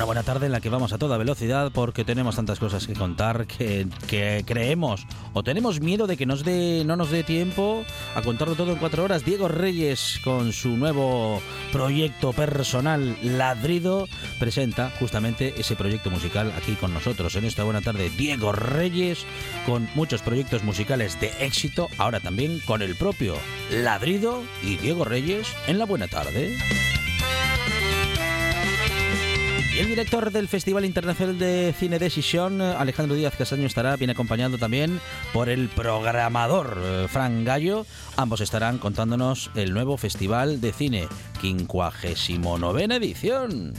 Una buena tarde en la que vamos a toda velocidad porque tenemos tantas cosas que contar que, que creemos o tenemos miedo de que nos dé, no nos dé tiempo a contarlo todo en cuatro horas. Diego Reyes con su nuevo proyecto personal Ladrido presenta justamente ese proyecto musical aquí con nosotros en esta buena tarde. Diego Reyes con muchos proyectos musicales de éxito, ahora también con el propio Ladrido y Diego Reyes en la buena tarde. El director del Festival Internacional de Cine Decisión, Alejandro Díaz Casaño, estará bien acompañado también por el programador eh, Fran Gallo. Ambos estarán contándonos el nuevo Festival de Cine, 59 edición.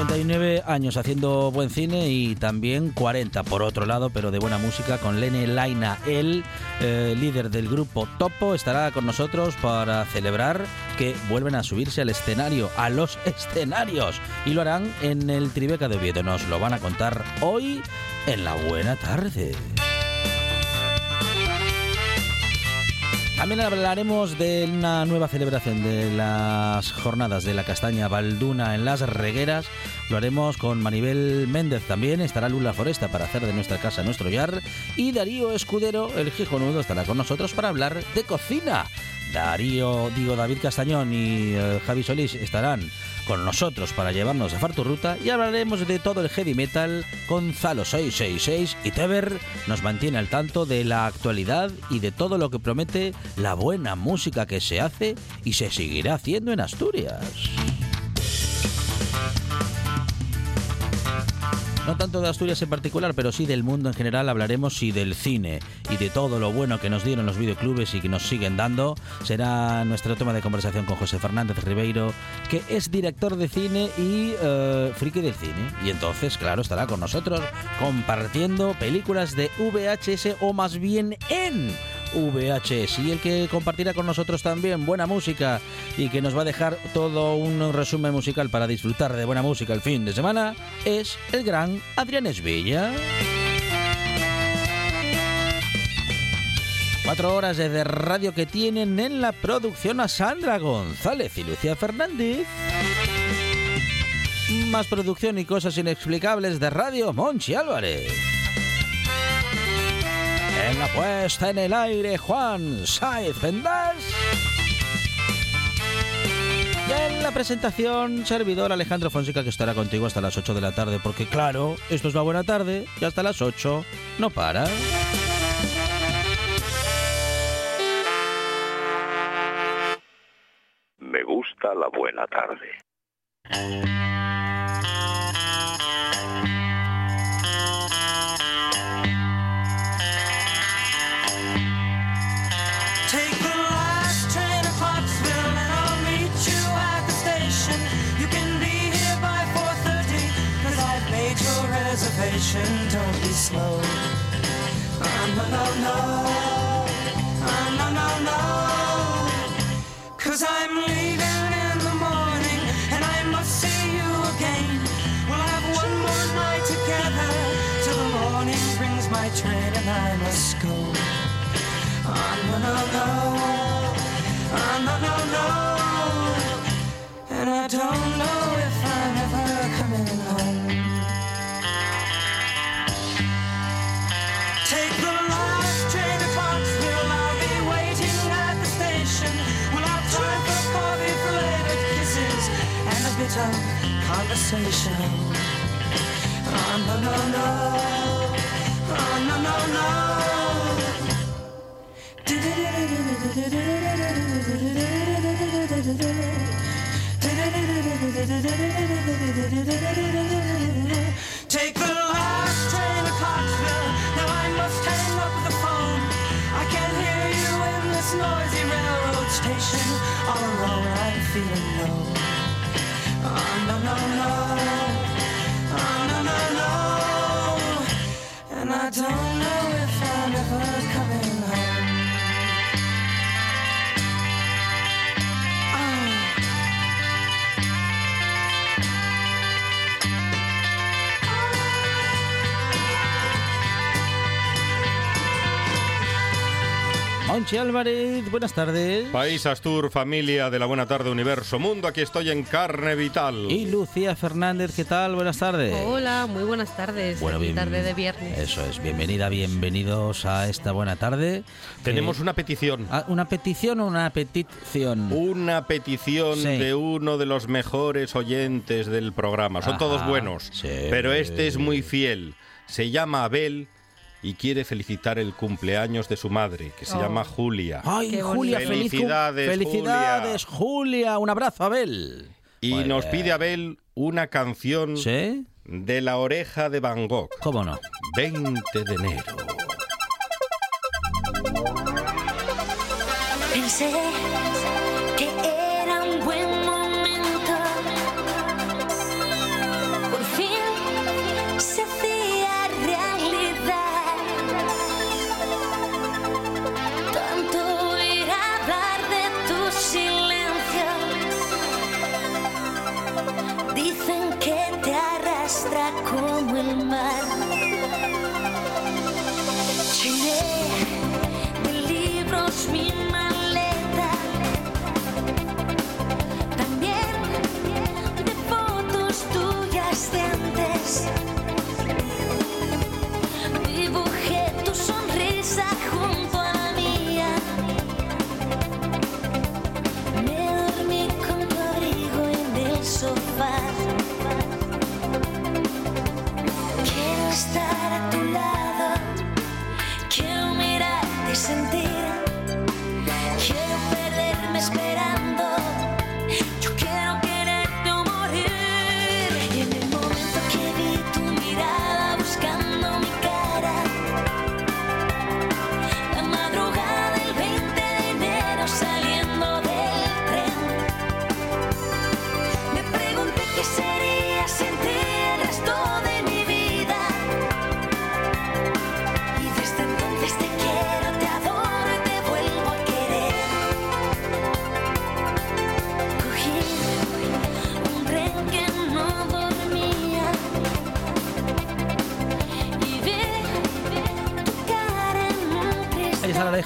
59 años haciendo buen cine y también 40 por otro lado, pero de buena música con Lene Laina. El eh, líder del grupo Topo estará con nosotros para celebrar que vuelven a subirse al escenario, a los escenarios, y lo harán en el Tribeca de Oviedo. Nos lo van a contar hoy en la buena tarde. También hablaremos de una nueva celebración de las jornadas de la castaña Balduna en las Regueras. Lo haremos con Maribel Méndez también. Estará Lula Foresta para hacer de nuestra casa nuestro yar. Y Darío Escudero, el Gijonudo, estará con nosotros para hablar de cocina. Darío, digo David Castañón y eh, Javi Solís estarán con nosotros para llevarnos a Farturruta y hablaremos de todo el heavy metal con Zalo 666 y Teber nos mantiene al tanto de la actualidad y de todo lo que promete la buena música que se hace y se seguirá haciendo en Asturias. No tanto de Asturias en particular, pero sí del mundo en general hablaremos y del cine y de todo lo bueno que nos dieron los videoclubes y que nos siguen dando. Será nuestro tema de conversación con José Fernández Ribeiro, que es director de cine y uh, friki del cine. Y entonces, claro, estará con nosotros compartiendo películas de VHS o más bien en VHS y el que compartirá con nosotros también buena música y que nos va a dejar todo un resumen musical para disfrutar de buena música el fin de semana es el gran Adrián Esvilla. Cuatro horas de radio que tienen en la producción a Sandra González y Lucía Fernández. Más producción y cosas inexplicables de radio Monchi Álvarez. En la puesta en el aire, Juan Saiz Vendas. Y en la presentación, servidor Alejandro Fonseca, que estará contigo hasta las 8 de la tarde, porque claro, esto es la buena tarde y hasta las 8 no para. Me gusta la buena tarde. Reservation. Don't be slow. Oh, no, no, no. Oh, no, no, no. Cause I'm leaving in the morning and I must see you again. We'll have one more night together till the morning brings my train and I must go. Oh, no, no, no. Oh, no, no, no. And I don't know conversation. Oh, no, no, no. Oh, no, no, no. Take the last train to Clarksville. Now I must hang up the phone. I can't hear you in this noisy railroad station. All alone, I'm feeling low. I don't know if I'm ever coming home. Monchi Álvarez, buenas tardes. País Astur, familia de la Buena Tarde Universo Mundo, aquí estoy en carne vital. Y Lucía Fernández, ¿qué tal? Buenas tardes. Hola, muy buenas tardes. Bien- tarde de viernes. Eso es, bienvenida, bienvenidos a esta buena tarde. Tenemos Eh, una petición. ah, ¿Una petición o una petición? Una petición Sí. de uno de los mejores oyentes del programa. Son Ajá, todos buenos, sí. pero este es muy fiel. Se llama Abel y quiere felicitar el cumpleaños de su madre, que se Oh. llama Julia. Ay, Qué Julia, Felicidades, Felicidades, Julia. Un abrazo, Abel. Y Muy nos bien. pide Abel una canción ¿Sí? de la oreja de Van Gogh. ¿Cómo no? 20 de enero. Pensé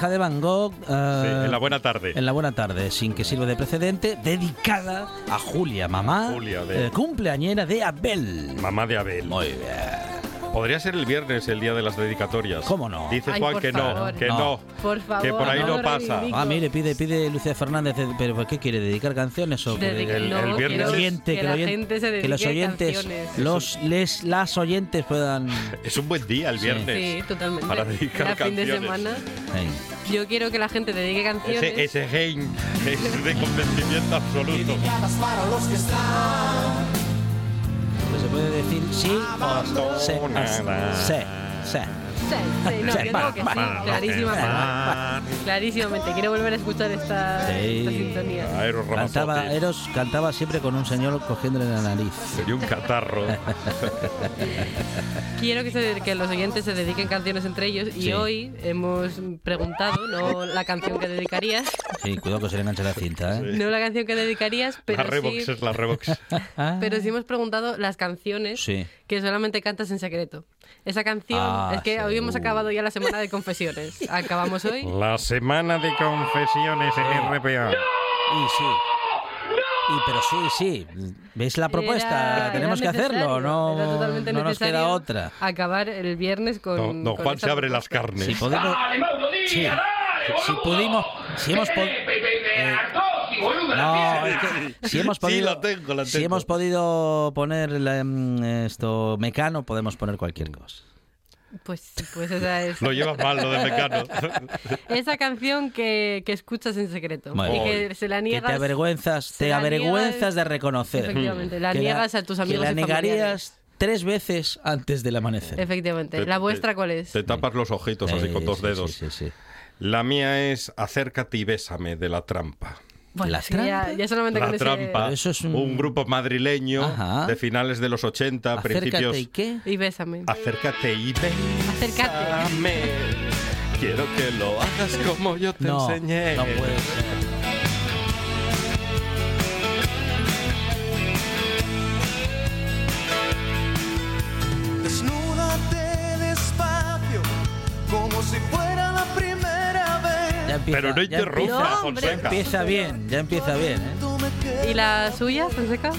de Van Gogh. eh, Sí, en la buena tarde. En la buena tarde, sin que sirva de precedente, dedicada a Julia, mamá, Julia, de- eh, cumpleañera de Abel. Mamá de Abel. Muy bien. Podría ser el viernes el día de las dedicatorias. ¿Cómo no? Dice Ay, Juan que no, que No. no. Por favor. Que por ahí no pasa. reivindico. Ah, mire, pide, pide Lucía Fernández, eh, pero ¿por ¿qué quiere? ¿Dedicar canciones o el- no, el viernes que oyente- que que la oyen- gente se que los dedique oyentes, canciones. los les, las oyentes puedan. Es un buen día el viernes. Sí, totalmente. Para dedicar Era fin de canciones. semana. Hey. Yo quiero que la gente dedique canciones. Ese, ese gen es de convencimiento absoluto. Puede decir sí o sí. Sí, sí. Sí, sí, no, Sí, yo digo que sí, clarísimamente. Clarísimamente. Quiero volver a escuchar esta, Sí. esta sintonía. A Eros Cantaba, Ramazzotti. Eros cantaba siempre con un señor cogiéndole la nariz. Sería un catarro. Quiero que, se- que los oyentes se dediquen canciones entre ellos y Sí. hoy hemos preguntado, no la canción que dedicarías, Sí, cuidado que se le enganche la cinta, ¿eh? no la canción que dedicarías, pero la Revox sí, es la Revox. Pero sí hemos preguntado las canciones Sí. que solamente cantas en secreto. Esa canción, Ah, es que sí. hoy hemos acabado ya la semana de confesiones. Acabamos hoy. La semana de confesiones en RPA. Y sí. Y pero sí, sí. ¿Veis la propuesta? Era- Tenemos era que hacerlo, no, no nos queda otra. Acabar el viernes con. Don, don con Juan se abre las carnes. Si podemos. Sí. Si pudimos. Si hemos podido. No, es que si hemos Sí, podido. la tengo, la Si tengo. hemos podido poner la, mm, esto mecano, podemos poner cualquier cosa. Pues, pues esa es. Lo llevas mal, lo de Mecano. Esa canción que, que escuchas en secreto. Muy y que se la Que niegas. te avergüenzas, te la avergüenzas niegas- de reconocer. Efectivamente, la Que niegas a tus amigos Que la y negarías tres veces antes del amanecer. Efectivamente. Te- ¿La te- vuestra cuál es? Te tapas los ojitos así con dos sí, dedos. Sí, sí, sí. La mía es Acércate y bésame de la trampa. Bueno, ¿La sí, ya, trampa? ya solamente La ese- Trampa, eso es un- un... grupo madrileño Ajá. de finales de los 80, Acércate principios. y qué. Y bésame. Acércate y bésame. Acércate. Quiero que lo hagas como yo te No, enseñé. no puede ser. Desnúdate despacio, como si fuera. Ya empieza, Pero no ya interrumpa. Fonseca. Empieza bien, ya empieza bien. ¿eh? ¿Y la suya, Fonseca?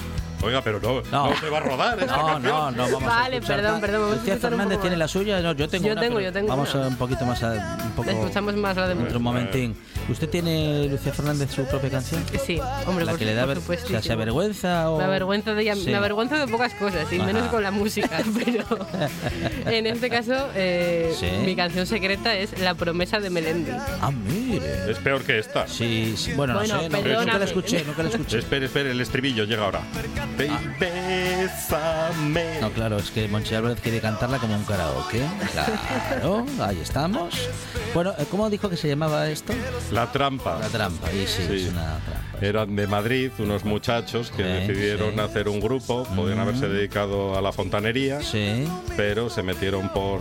Oiga, pero no, No. no, se va a rodar esta No, canción. no, no vamos a Vale, escuchar perdón, perdón, vamos a Lucía un Fernández tiene la suya, no, yo tengo Yo una, tengo, yo tengo Vamos una. a un poquito más a, un poco Escuchamos más la de otro momentín. ¿Usted tiene Lucía Fernández su propia canción? Sí, hombre, la por, que le da por ver- o supuesto. sea, se avergüenza o Me avergüenza de, Sí. me avergüenzo de pocas cosas, y Ajá. menos con la música, pero en este caso eh, Sí. mi canción secreta es La promesa de Melendi. Ah, mire. Es peor que esta. Sí, sí, bueno, Bueno, no sé, no, nunca la escuché, nunca la escuché. Espere, espere, el estribillo llega ahora. Ah. bésame. No, claro, es que Monchi Álvarez quiere cantarla como un karaoke. Claro, ahí estamos. Bueno, eh, ¿cómo dijo que se llamaba esto? La trampa. La trampa, y sí, Sí. es una trampa. Eran de Madrid unos muchachos que Sí, decidieron sí. hacer un grupo, podían Mm. haberse dedicado a la fontanería, Sí. pero se metieron por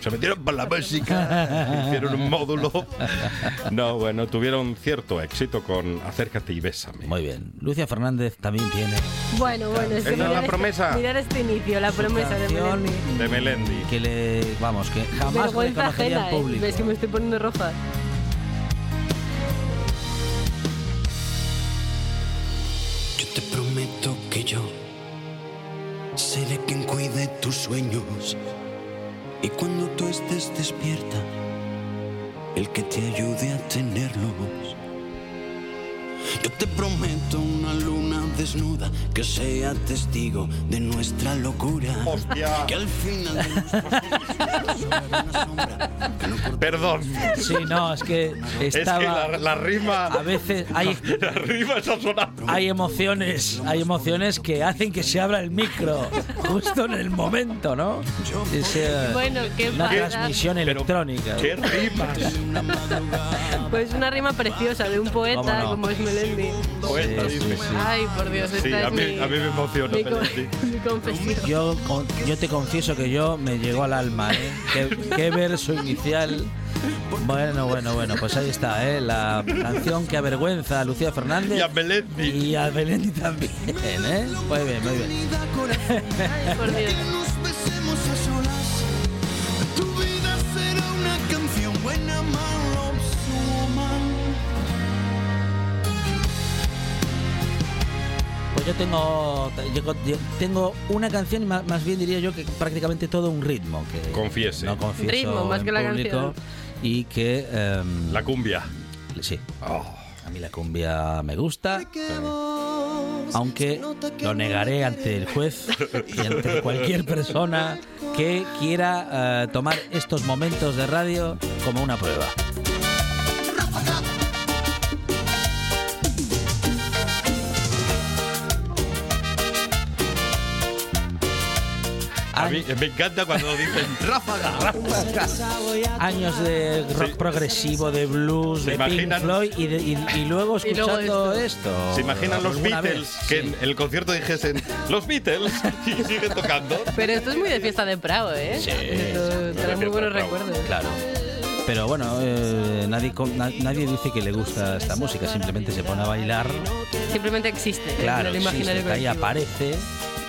se metieron por la música, hicieron un módulo. No, bueno, tuvieron cierto éxito con Acércate y bésame. Muy bien. Lucia Fernández también tiene Bueno, bueno, es que ¿Esa es la mirar, promesa? Este, mirar este inicio, la promesa de Melendi. De Melendi. que le, vamos, que jamás reconocería ajena, en ¿eh? público. Ves que me estoy poniendo roja. Cuide tus sueños. Y cuando tú estés despierta, el que te ayude a tenerlos. Yo te prometo una luna desnuda que sea testigo de nuestra locura. Hostia. Que al final de Perdón. Sí, no, es que Es estaba... que la, la rima. A veces hay, La rima está sonando. hay emociones, hay emociones que hacen que se abra el micro justo en el momento, ¿no? Es, Bueno, ¿qué una pasa? transmisión Pero, electrónica. ¿Qué rimas? Pues una rima preciosa de un poeta ¿Cómo no? como es Melendi. Poeta, Sí. Sí. Ay, por Dios, esta Sí, es a mí, mi, a mí me emociona mi, con- mi confesión. Yo, con- yo te confieso que yo me llegó al alma, ¿eh? Qué, qué verso inicial. Bueno, bueno, bueno, pues ahí está, ¿eh? La canción que avergüenza a Lucía Fernández. Y a Melendi. Y a Belén también, ¿eh? Muy bien, muy bien. Ay, por Dios. Yo tengo, yo- yo tengo una canción y ma- más bien diría yo que prácticamente todo un ritmo. Que Confiese. No confieso Ritmo, más que la público, canción. Y que... em, La cumbia. Sí, Oh. a mí la cumbia me gusta. Aunque lo negaré ante el juez y ante cualquier persona que quiera eh, tomar estos momentos de radio como una prueba. A mí me encanta cuando dicen ráfaga, ráfaga. Años de rock progresivo, de blues, ¿Se de Pink imaginan? Floyd y, de- y- y luego Y luego escuchando esto. esto. ¿Se imaginan los Beatles vez? que Sí. en el concierto dijesen los Beatles y siguen tocando? Pero esto es muy de fiesta de Prado, ¿eh? Sí, Esto sí, trae muy buenos recuerdos. Claro. Pero bueno, eh, nadie, con- na- nadie dice que le gusta esta música, simplemente se pone a bailar. Simplemente existe Claro, en el existe, ahí aparece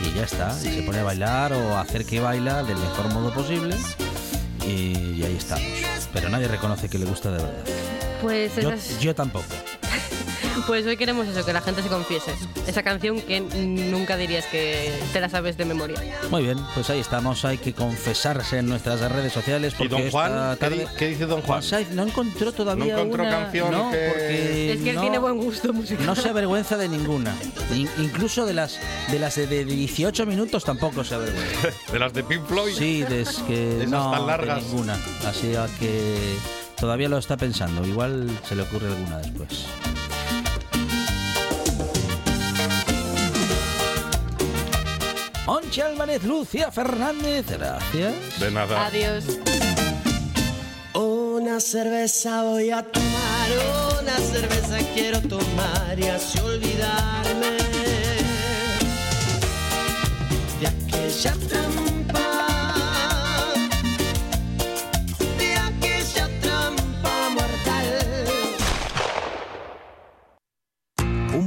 y ya está. Y se pone a bailar o a hacer que baila del mejor modo posible. Y, y ahí estamos. Pero nadie reconoce que le gusta de verdad. Pues Yo, esas, yo tampoco. Pues hoy queremos eso, que la gente se confiese. Esa canción que nunca dirías que te la sabes de memoria. Muy bien, pues ahí estamos. Hay que confesarse en nuestras redes sociales. ¿Y Porque don Juan? ¿Qué, tarde- di- qué dice don Juan? Juan no encontró todavía No encontró una- canción no, que- porque Es que él no- tiene buen gusto musical. No se avergüenza de ninguna. In- incluso de las de las de, de 18 minutos tampoco se avergüenza. ¿De las de Pink Floyd? Sí, de, es que Esas no, tan de largas. ninguna. Así que todavía lo está pensando. Igual se le ocurre alguna después. Onche Álvarez, Lucia Fernández, gracias. De nada. Adiós. Una cerveza voy a tomar, una cerveza quiero tomar y así olvidarme de aquella trampa,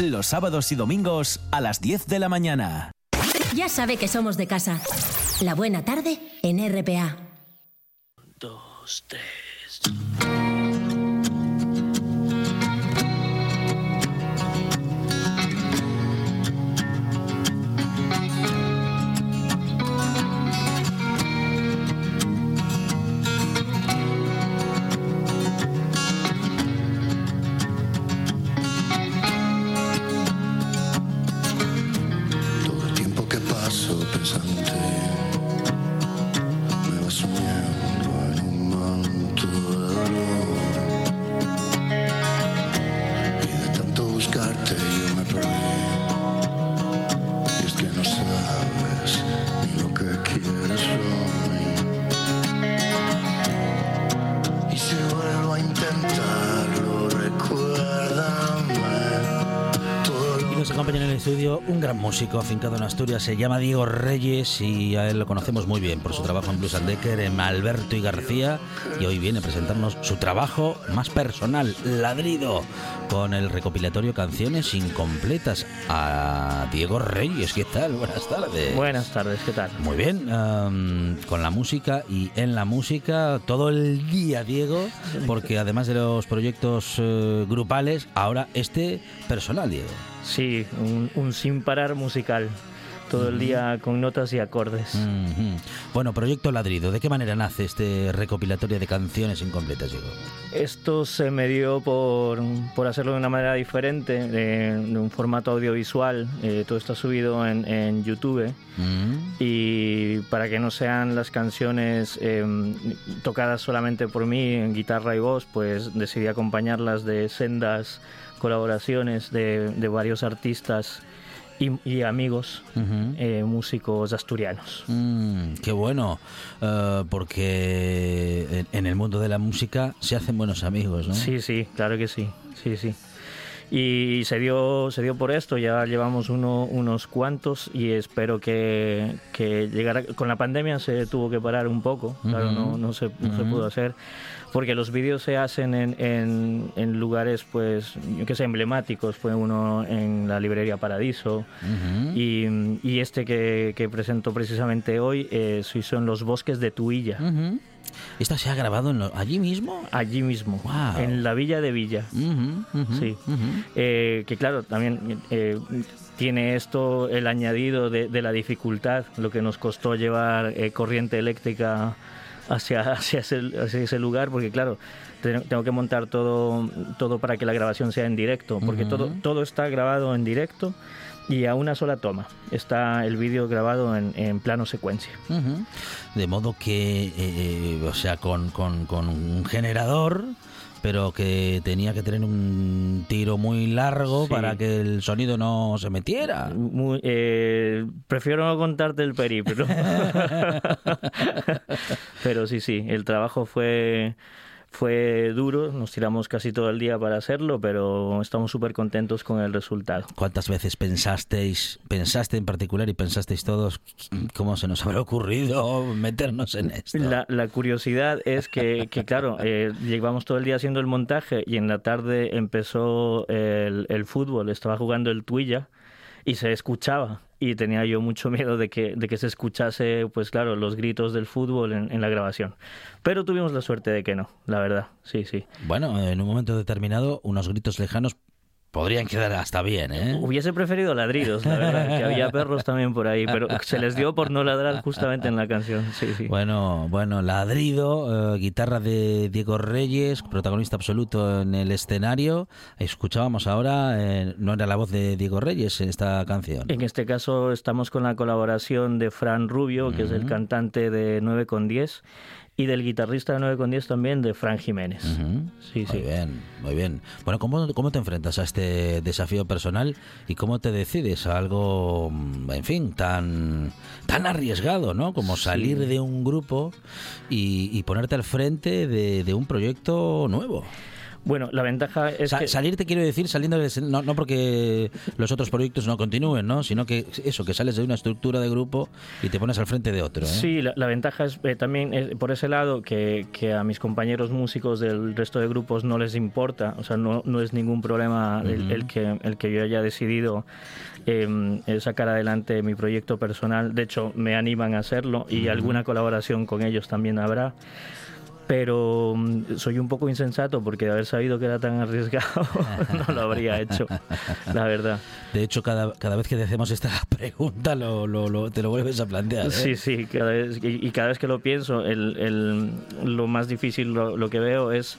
Los sábados y domingos a las 10 de la mañana. Ya sabe que somos de casa. La buena tarde en RPA. Dos, tres. Un gran músico afincado en Asturias, se llama Diego Reyes y a él lo conocemos muy bien por su trabajo en Blues and Decker, en Alberto y García, y hoy viene a presentarnos su trabajo más personal, Ladrido, con el recopilatorio Canciones Incompletas. A Diego Reyes, ¿qué tal? Buenas tardes. Buenas tardes, ¿qué tal? Muy bien, con la música y en la música todo el día, Diego, porque además de los proyectos eh, grupales, ahora este personal, Diego. Sí, un, un sin parar musical. Todo el día con notas y acordes. Bueno, Proyecto Ladrido, ¿de qué manera nace este recopilatorio de canciones incompletas, Diego? Esto se me dio por, por hacerlo de una manera diferente, de, de un formato audiovisual. Eh, todo está subido en, en YouTube. Mm. Y para que no sean las canciones eh, tocadas solamente por mí en guitarra y voz, pues decidí acompañarlas de sendas colaboraciones de, de varios artistas y, y amigos eh, músicos asturianos. Mm, qué bueno, eh, porque en, en el mundo de la música se hacen buenos amigos, ¿no? Sí, sí, claro que sí, sí, sí. Y se dio, se dio por esto, ya llevamos uno, unos cuantos y espero que, que llegara... Con la pandemia se tuvo que parar un poco, claro, Ujú. no, no, se, no se Ujú. pudo hacer, porque los vídeos se hacen en, en, en lugares, pues, yo que sé, emblemáticos. Fue uno en la librería Paradiso Ujú. y, y este que, que presento precisamente hoy eh, se hizo en los bosques de Tuilla. Ujú. ¿Esta se ha grabado en lo- allí mismo? Allí mismo, Guau. en la villa de Villa. Ujú, ujú, Sí. ujú. Eh, que claro, también eh, tiene esto el añadido de, de la dificultad, lo que nos costó llevar eh, corriente eléctrica hacia, hacia, ese, hacia ese lugar, porque claro, te- tengo que montar todo, todo para que la grabación sea en directo, porque todo, todo está grabado en directo y a una sola toma. Está el vídeo grabado en, en plano secuencia. De modo que, eh, eh, o sea, con, con- con un generador, pero que tenía que tener un tiro muy largo Sí. para que el sonido no se metiera. Muy- eh, prefiero no contarte el periplo. Pero sí, sí, el trabajo fue, Fue duro, nos tiramos casi todo el día para hacerlo, pero estamos súper contentos con el resultado. ¿Cuántas veces pensasteis, pensaste en particular y pensasteis todos cómo se nos habrá ocurrido meternos en esto? La, la curiosidad es que, que claro, eh, llevamos todo el día haciendo el montaje y en la tarde empezó el, el fútbol, estaba jugando el Tuilla y se escuchaba y tenía yo mucho miedo de que, de que se escuchase, pues claro, los gritos del fútbol en, en la grabación. Pero tuvimos la suerte de que no, la verdad, sí, sí. Bueno, en un momento determinado, unos gritos lejanos podrían quedar hasta bien, ¿eh? Hubiese preferido ladridos, la verdad, que había perros también por ahí, pero se les dio por no ladrar justamente en la canción, sí, sí. Bueno, bueno, ladrido, eh, guitarra de Diego Reyes, protagonista absoluto en el escenario. Escuchábamos ahora, eh, no era la voz de Diego Reyes en esta canción. En este caso estamos con la colaboración de Fran Rubio, que es el cantante de 9 con 10 y del guitarrista de 9 con 10 también, de Fran Jiménez. Sí, sí. Muy bien, muy bien. Bueno, ¿cómo, ¿cómo te enfrentas a este desafío personal y cómo te decides a algo, mm, en fin, tan, tan arriesgado, ¿no? Como salir de un grupo y, y ponerte al frente de, de un proyecto nuevo. Bueno, la ventaja es Sa- que... Salir te quiero decir, saliendo escen- no, no porque los otros proyectos no continúen, ¿no? Sino que eso, que sales de una estructura de grupo y te pones al frente de otro. ¿eh? Sí, la, la ventaja es eh, también eh, por ese lado que, que a mis compañeros músicos del resto de grupos no les importa, o sea, no, no es ningún problema el, el que, el que yo haya decidido eh, eh, sacar adelante mi proyecto personal. De hecho, me animan a hacerlo y alguna colaboración con ellos también habrá. Pero mm, soy un poco insensato porque de haber sabido que era tan arriesgado no lo habría hecho, la verdad. De hecho, cada, cada vez que te hacemos esta pregunta lo, lo- lo- te lo vuelves a plantear. ¿eh? Sí, sí, cada vez, y, y cada vez que lo pienso, el, el- lo más difícil lo, lo que veo es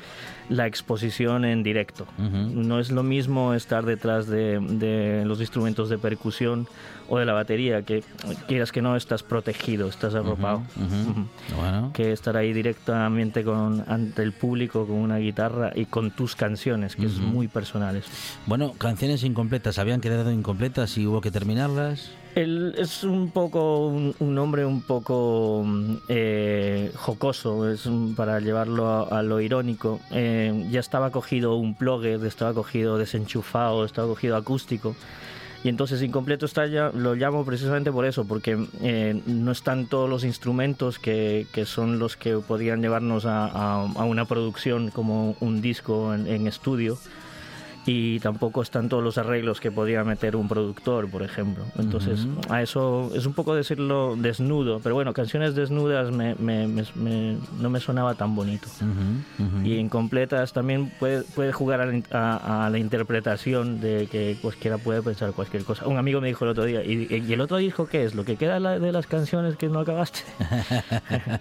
la exposición en directo. No es lo mismo estar detrás de, de los instrumentos de percusión o de la batería, que quieras que no, estás protegido, estás arropado. ujú. Ujú. Bueno. Que estar ahí directamente con, ante el público con una guitarra y con tus canciones, que es Ujú. muy personales. Bueno, canciones incompletas, habían quedado incompletas y hubo que terminarlas. Él es un poco un, un hombre un poco eh, jocoso, es un- para llevarlo a, a lo irónico. Eh, ya estaba cogido un plugger, estaba cogido desenchufado, estaba cogido acústico. Y entonces incompleto está ya, lo llamo precisamente por eso, porque eh, no están todos los instrumentos que, que son los que podrían llevarnos a, a- una producción como un disco en estudio. Y tampoco están todos los arreglos que podría meter un productor, por ejemplo. Entonces, Ujú. a eso es un poco decirlo desnudo, pero bueno, canciones desnudas me, me- me- no me sonaba tan bonito. Y incompletas también puede, puede jugar a la, a- a la interpretación de que cualquiera puede pensar cualquier cosa. Un amigo me dijo el otro día, ¿y, y el otro disco qué es? ¿Lo que queda de las canciones que no acabaste?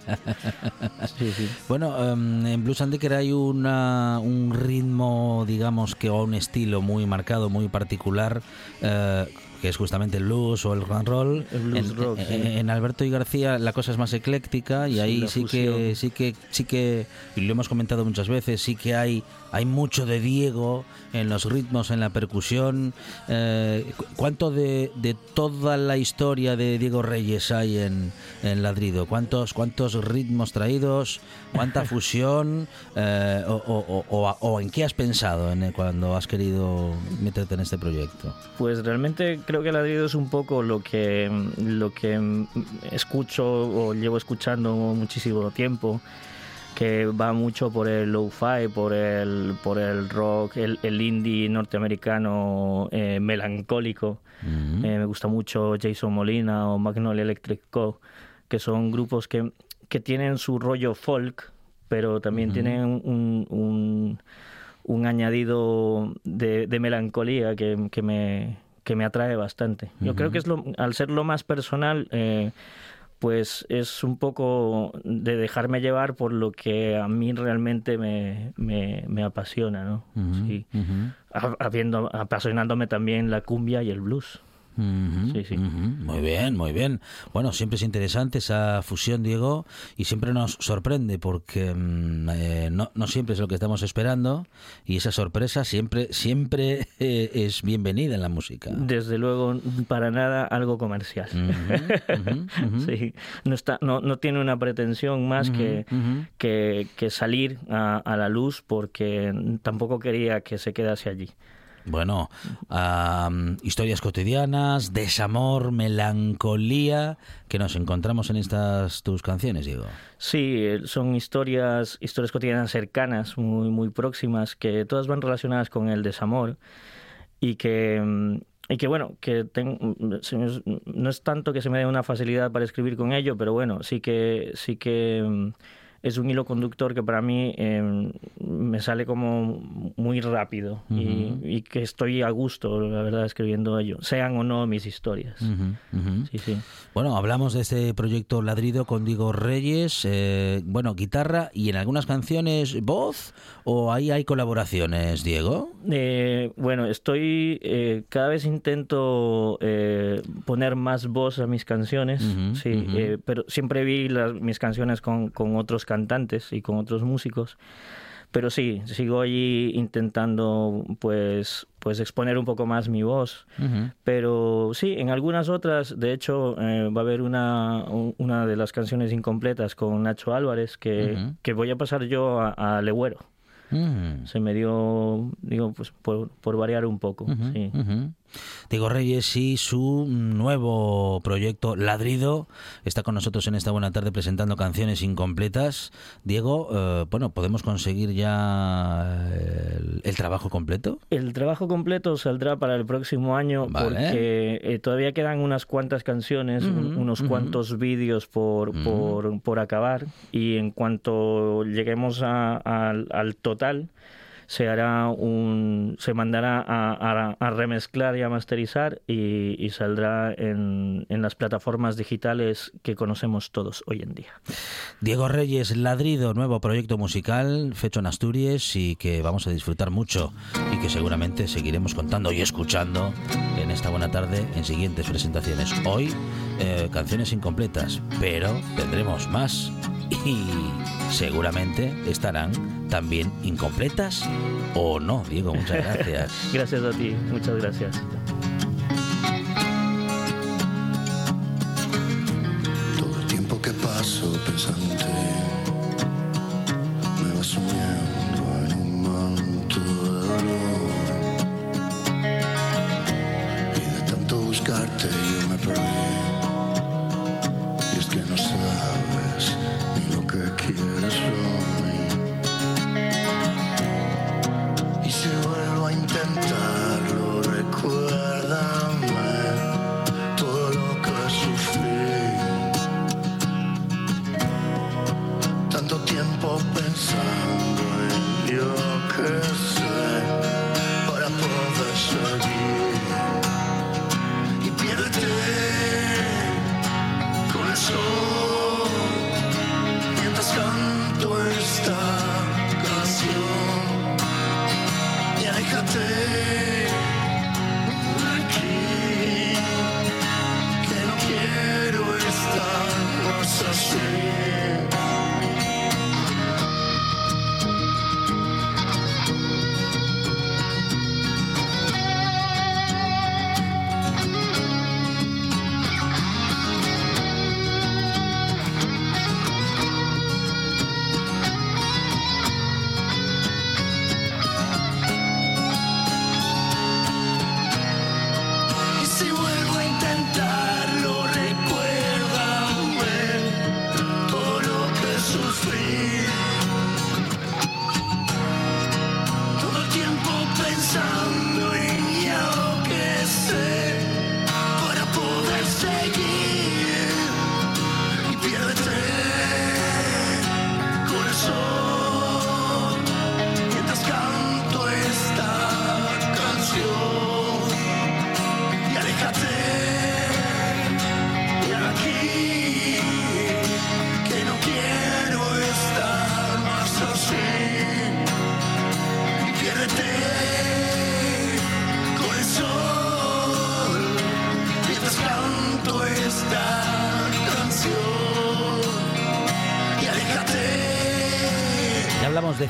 sí, sí. Bueno, em, en Blues and Decker hay una, un ritmo, digamos que o un estilo muy marcado, muy particular, eh, que es justamente el blues o el rock and roll. El blues en, rock, en- sí. en Alberto y García la cosa es más ecléctica y Sí, ahí sí que, sí que, sí que, y lo hemos comentado muchas veces, sí que hay, hay mucho de Diego en los ritmos, en la percusión. Eh, cu- ¿Cuánto de, de toda la historia de Diego Reyes hay en, en Ladrido? ¿Cuántos, cuántos ritmos traídos? ¿Cuánta fusión? Eh, o, o- o- o- o en qué has pensado en, cuando has querido meterte en este proyecto? Pues realmente creo que Ladrido es un poco lo que, lo que escucho o llevo escuchando muchísimo tiempo, que va mucho por el lo-fi, por el, por el rock, el, el indie norteamericano eh, melancólico. Eh, me gusta mucho Jason Molina o Magnolia Electric Co., que son grupos que, que tienen su rollo folk, pero también Ujú. tienen un, un, un añadido de, de melancolía que, que me, que me atrae bastante. Yo creo que es lo, al ser lo más personal, eh, pues es un poco de dejarme llevar por lo que a mí realmente me, me, me apasiona, ¿no? Sí. Habiendo, apasionándome también la cumbia y el blues. Sí, sí. Muy bien, muy bien. Bueno, siempre es interesante esa fusión, Diego, y siempre nos sorprende porque mm, eh, no, no siempre es lo que estamos esperando y esa sorpresa siempre, siempre eh, es bienvenida en la música. Desde luego, para nada algo comercial. Sí, no, está, no, no tiene una pretensión más que, que, que salir a, a la luz porque tampoco quería que se quedase allí. Bueno, am, historias cotidianas, desamor, melancolía, que nos encontramos en estas tus canciones, Diego. Sí, eh, son historias, historias cotidianas cercanas, muy, muy próximas, que todas van relacionadas con el desamor y que, mm, y que bueno, que ten- me- no es tanto que se me dé una facilidad para escribir con ello, pero bueno, sí que, sí que mm, es un hilo conductor que para mí eh, me sale como muy rápido y, Ujú. y que estoy a gusto, la verdad, escribiendo ello, sean o no mis historias. Ujú, ujú. Sí, sí. Bueno, hablamos de este proyecto Ladrido con Diego Reyes, eh, bueno, guitarra y en algunas canciones voz, o ahí hay colaboraciones, Diego. Eh, bueno, estoy. eh, cada vez intento eh, poner más voz a mis canciones, sí, eh, pero siempre vi las, mis canciones con, con otros cantantes y con otros músicos. Pero sí, sigo allí intentando pues, pues exponer un poco más mi voz. Pero sí, en algunas otras, de hecho, eh, va a haber una, un- una de las canciones incompletas con Nacho Álvarez que, que voy a pasar yo a, a Legüero. Se me dio, digo, pues por, por variar un poco. Sí. Diego Reyes y su nuevo proyecto Ladrido está con nosotros en esta buena tarde presentando canciones incompletas. Diego, eh, bueno, ¿podemos conseguir ya el, el trabajo completo? El trabajo completo saldrá para el próximo año Vale. porque eh, todavía quedan unas cuantas canciones, unos cuantos vídeos por, por, por acabar y en cuanto lleguemos a- al total se hará un se mandará a, remezclar y a masterizar y, y saldrá en, en las plataformas digitales que conocemos todos hoy en día. Diego Reyes, Ladrido, nuevo proyecto musical, fecho en Asturias y que vamos a disfrutar mucho y que seguramente seguiremos contando y escuchando en esta buena tarde en siguientes presentaciones. Hoy, eh, canciones incompletas, pero tendremos más y seguramente estarán también incompletas o no. Diego, muchas gracias. Gracias a ti, muchas gracias. Todo el tiempo que paso pensando en ti me va sumiendo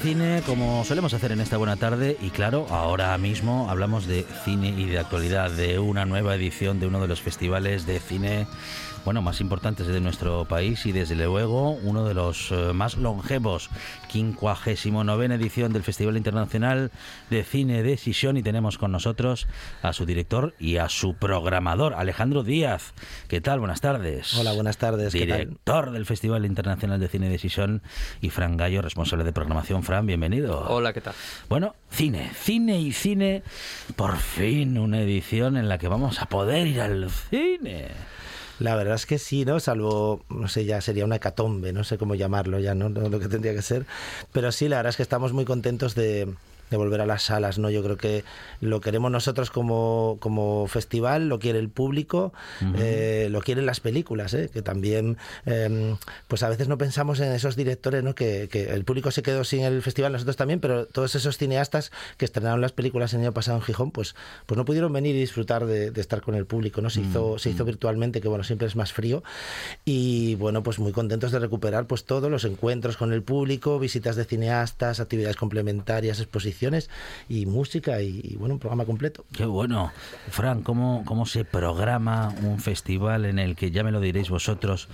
cine como solemos hacer en esta buena tarde y claro, ahora mismo hablamos de cine y de actualidad, de una nueva edición de uno de los festivales de cine bueno, más importantes de nuestro país y desde luego uno de los eh, más longevos, 59 edición del Festival Internacional de Cine de Sisión y tenemos con nosotros a su director y a su programador, Alejandro Díaz. ¿Qué tal? Buenas tardes. Hola, buenas tardes. ¿qué tal? Director del Festival Internacional de Cine de Sisión y Fran Gallo, responsable de programación. Fran, bienvenido. Hola, ¿qué tal? Bueno, cine, cine y cine. Por fin una edición en la que vamos a poder ir al cine. La verdad es que sí, ¿no? Salvo, no sé, ya sería una hecatombe, no sé cómo llamarlo ya, ¿no? Lo que tendría que ser. Pero sí, la verdad es que estamos muy contentos de, de volver a las salas, ¿no? Yo creo que lo queremos nosotros como, como festival, lo quiere el público, eh, lo quieren las películas, ¿eh? Que también, eh, pues a veces no pensamos en esos directores, ¿no? Que, que el público se quedó sin el festival, nosotros también, pero todos esos cineastas que estrenaron las películas el año pasado en Gijón, pues, pues no pudieron venir y disfrutar de, de estar con el público, ¿no? Se hizo, se hizo virtualmente, que bueno, siempre es más frío. Y bueno, pues muy contentos de recuperar pues todos los encuentros con el público, visitas de cineastas, actividades complementarias, exposiciones y música y, y, bueno, un programa completo. Qué bueno. Fran, ¿cómo, ¿cómo se programa un festival en el que, ya me lo diréis vosotros,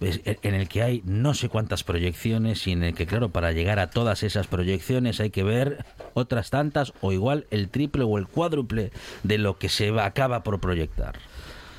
en el que hay no sé cuántas proyecciones y en el que, claro, para llegar a todas esas proyecciones hay que ver otras tantas o igual el triple o el cuádruple de lo que se va, acaba por proyectar?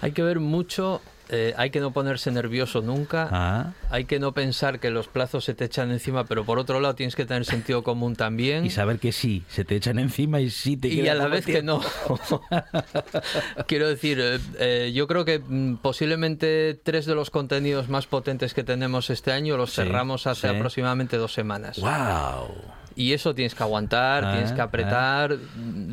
Hay que ver mucho eh, hay que no ponerse nervioso nunca, Ah. hay que no pensar que los plazos se te echan encima, pero por otro lado tienes que tener sentido común también. Y saber que sí, se te echan encima y sí te Y a la vez que tiempo. no. Quiero decir, eh, eh, yo creo que mm, posiblemente tres de los contenidos más potentes que tenemos este año los Sí, cerramos hace sí. aproximadamente dos semanas. ¡Wow! Y eso tienes que aguantar, Ah, tienes que apretar.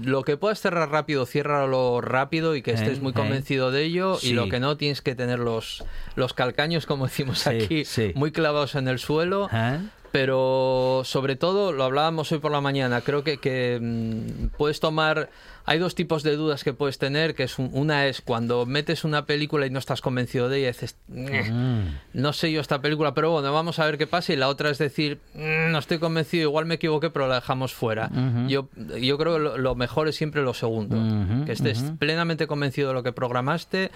Lo que puedas cerrar rápido, ciérralo rápido y que Eh, estés muy eh. convencido de ello. Sí. Y lo que no, tienes que tener los, los calcaños, como decimos Sí, aquí, sí. muy clavados en el suelo. ¿Ah? Pero sobre todo, lo hablábamos hoy por la mañana, creo que, que mm, puedes tomar... Hay dos tipos de dudas que puedes tener, que es un- una es cuando metes una película y no estás convencido de ella, dices, "Ñe, Mm. no sé yo esta película, pero bueno, vamos a ver qué pasa. Y la otra es decir, "Mm, no estoy convencido, igual me equivoqué, pero la dejamos fuera. Yo, yo creo que lo, lo mejor es siempre lo segundo, que estés plenamente convencido de lo que programaste,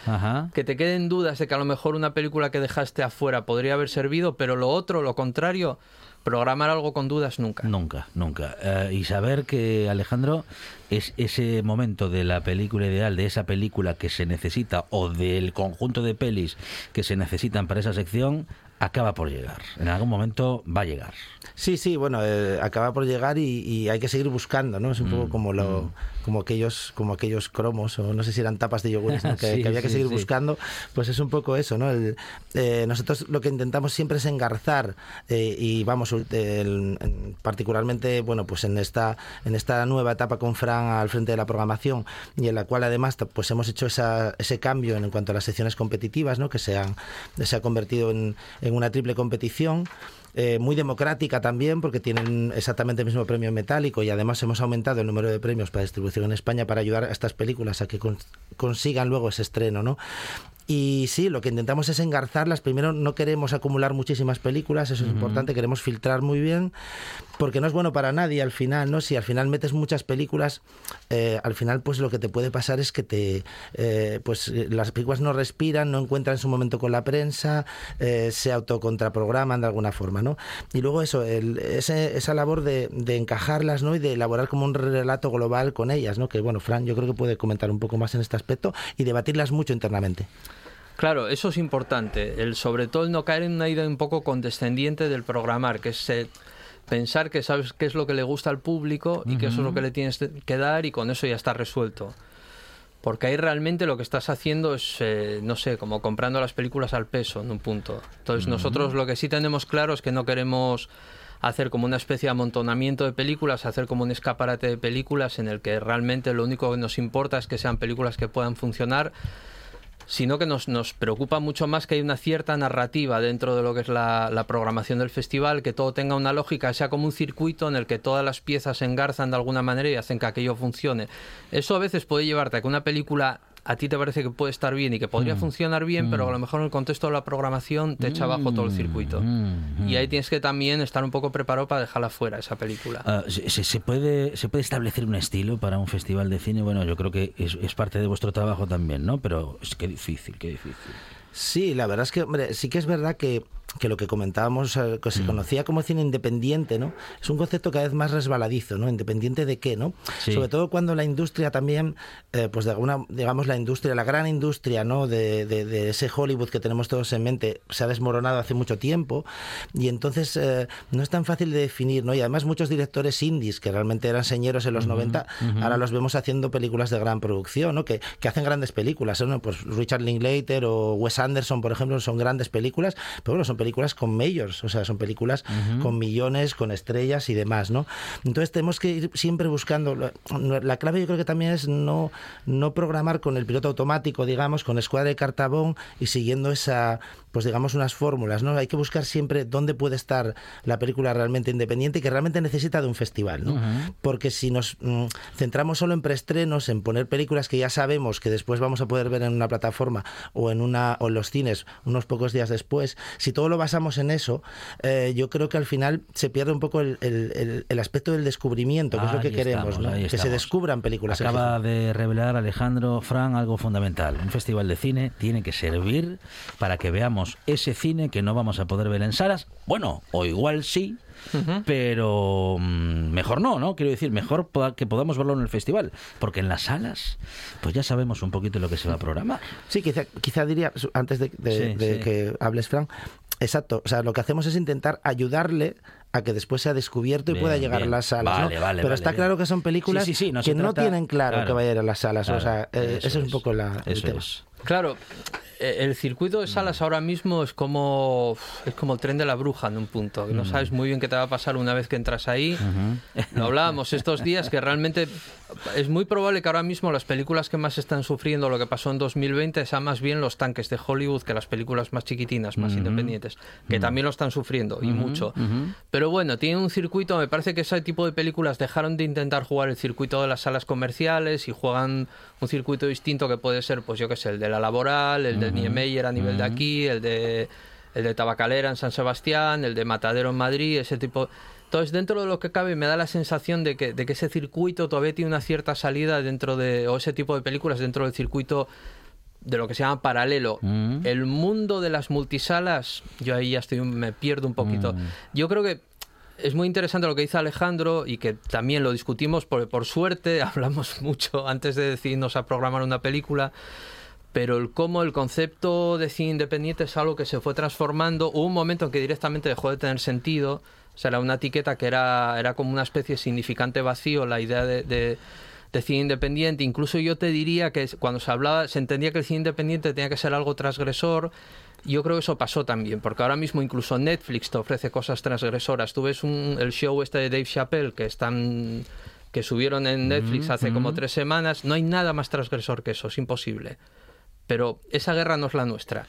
que te queden dudas de que a lo mejor una película que dejaste afuera podría haber servido, pero lo otro, lo contrario, programar algo con dudas nunca. Nunca, nunca. Eh, y saber que, Alejandro, es ese momento de la película ideal, de esa película que se necesita o del conjunto de pelis que se necesitan para esa sección, acaba por llegar. En algún momento va a llegar. Sí, sí, bueno, eh, acaba por llegar y, y hay que seguir buscando, ¿no? Es un Mm, poco como lo, como aquellos, como aquellos cromos, o no sé si eran tapas de yogures, ¿no? que, Sí, que había que sí, seguir sí. buscando, pues es un poco eso, ¿no? El, eh, nosotros lo que intentamos siempre es engarzar eh, y vamos, el- particularmente, bueno, pues en esta, en esta nueva etapa con Fran al frente de la programación y en la cual además pues hemos hecho esa, ese cambio en, cuanto a las secciones competitivas, ¿no? Que se, han, se ha convertido en, en una triple competición eh, muy democrática también, porque tienen exactamente el mismo premio metálico y además hemos aumentado el número de premios para distribución en España para ayudar a estas películas a que con- consigan luego ese estreno, ¿no? Y sí, lo que intentamos es engarzarlas. Primero, no queremos acumular muchísimas películas, eso es importante, queremos filtrar muy bien, porque no es bueno para nadie al final, ¿no? Si al final metes muchas películas, eh, al final pues lo que te puede pasar es que te, eh, pues las películas no respiran, no encuentran su momento con la prensa, eh, se autocontraprograman de alguna forma, ¿no? Y luego eso, el- ese- esa labor de, de encajarlas, ¿no? Y de elaborar como un relato global con ellas, ¿no? Que bueno, Fran, yo creo que puede comentar un poco más en este aspecto y debatirlas mucho internamente. Claro, eso es importante. El, sobre todo el no caer en una idea un poco condescendiente del programar, que es eh, pensar que sabes qué es lo que le gusta al público y que eso es lo que le tienes que dar y con eso ya está resuelto. Porque ahí realmente lo que estás haciendo es, eh, no sé, como comprando las películas al peso en un punto. Entonces nosotros lo que sí tenemos claro es que no queremos hacer como una especie de amontonamiento de películas, hacer como un escaparate de películas en el que realmente lo único que nos importa es que sean películas que puedan funcionar sino que nos, nos preocupa mucho más que hay una cierta narrativa dentro de lo que es la, la programación del festival, que todo tenga una lógica, sea como un circuito en el que todas las piezas se engarzan de alguna manera y hacen que aquello funcione. Eso a veces puede llevarte a que una película a ti te parece que puede estar bien y que podría Mm. funcionar bien, pero Mm. a lo mejor en el contexto de la programación te echa abajo todo el circuito. Mm, Y ahí tienes que también estar un poco preparado para dejarla fuera, esa película. Ah, ¿se, se- se puede, ¿Se puede establecer un estilo para un festival de cine? Bueno, yo creo que es, es parte de vuestro trabajo también, ¿no? Pero es que difícil, qué difícil. Sí, la verdad es que, hombre, sí que es verdad que, que lo que comentábamos, eh, que se Mm. conocía como cine independiente, ¿no? Es un concepto cada vez más resbaladizo, ¿no? Independiente de qué, ¿no? Sí. Sobre todo cuando la industria también, eh, pues de alguna, digamos, la industria, la gran industria, ¿no? De, de- de ese Hollywood que tenemos todos en mente, se ha desmoronado hace mucho tiempo y entonces eh, no es tan fácil de definir, ¿no? Y además muchos directores indies que realmente eran señeros en los 90, ujú. ahora los vemos haciendo películas de gran producción, ¿no? Que, que hacen grandes películas, ¿no? Pues Richard Linklater o Wes Anderson, por ejemplo, son grandes películas, pero bueno, son películas con majors, o sea, son películas con millones, con estrellas y demás, ¿no? Entonces tenemos que ir siempre buscando, la, la clave yo creo que también es no, no programar con el piloto automático, digamos, con escuadra de cartabón y siguiendo esa, pues digamos, unas fórmulas, ¿no? Hay que buscar siempre dónde puede estar la película realmente independiente y que realmente necesita de un festival, ¿no? Porque si nos mm, centramos solo en preestrenos, en poner películas que ya sabemos que después vamos a poder ver en una plataforma o en una o en los cines unos pocos días después, si todo lo basamos en eso, eh, yo creo que al final se pierde un poco el, el- el- el aspecto del descubrimiento, que es lo que queremos, estamos, ¿no? Que se descubran películas. Acaba de revelar Alejandro Fran algo fundamental. Un festival de cine tiene que servir para que veamos ese cine que no vamos a poder ver en salas. Bueno, o igual sí, pero mm, mejor no, ¿no? Quiero decir, mejor que podamos verlo en el festival. Porque en las salas, pues ya sabemos un poquito lo que se va a programar. Sí, quizá, quizá diría, antes de, de- Sí, de sí. que hables, Fran, exacto, o sea, lo que hacemos es intentar ayudarle a que después sea descubierto y Bien, pueda llegar bien. a las salas. ¿no? Vale, vale, Pero vale, está bien. claro que son películas Sí, sí, sí, no que no tienen claro, claro. que vaya a ir a las salas. o sea, eh, eso ese es un poco la, el tema. es. Claro, eh, el circuito de salas ahora mismo es como es como el tren de la bruja en un punto. No Mm. sabes muy bien qué te va a pasar una vez que entras ahí. Lo hablábamos estos días que realmente es muy probable que ahora mismo las películas que más están sufriendo lo que pasó en 2020 sean más bien los tanques de Hollywood que las películas más chiquitinas, más independientes, que también lo están sufriendo y mucho. Pero bueno, tiene un circuito, me parece que ese tipo de películas dejaron de intentar jugar el circuito de las salas comerciales y juegan un circuito distinto que puede ser, pues yo qué sé, el de la laboral, el del Niemeyer a nivel de aquí, el de el de Tabacalera en San Sebastián, el de Matadero en Madrid, ese tipo. Entonces, dentro de lo que cabe, me da la sensación de que, de que ese circuito todavía tiene una cierta salida dentro de, o ese tipo de películas dentro del circuito de lo que se llama paralelo. Mm. El mundo de las multisalas, yo ahí ya estoy, me pierdo un poquito. Mm. Yo creo que es muy interesante lo que dice Alejandro y que también lo discutimos porque por suerte hablamos mucho antes de decidirnos a programar una película pero el cómo el concepto de cine independiente es algo que se fue transformando hubo un momento en que directamente dejó de tener sentido o sea era una etiqueta que era era como una especie de significante vacío la idea de, de de cine independiente, incluso yo te diría que cuando se hablaba, se entendía que el cine independiente tenía que ser algo transgresor, yo creo que eso pasó también, porque ahora mismo incluso Netflix te ofrece cosas transgresoras. Tú ves un- el show este de Dave Chappelle que están que subieron en Netflix hace como tres semanas, no hay nada más transgresor que eso, es imposible. Pero esa guerra no es la nuestra.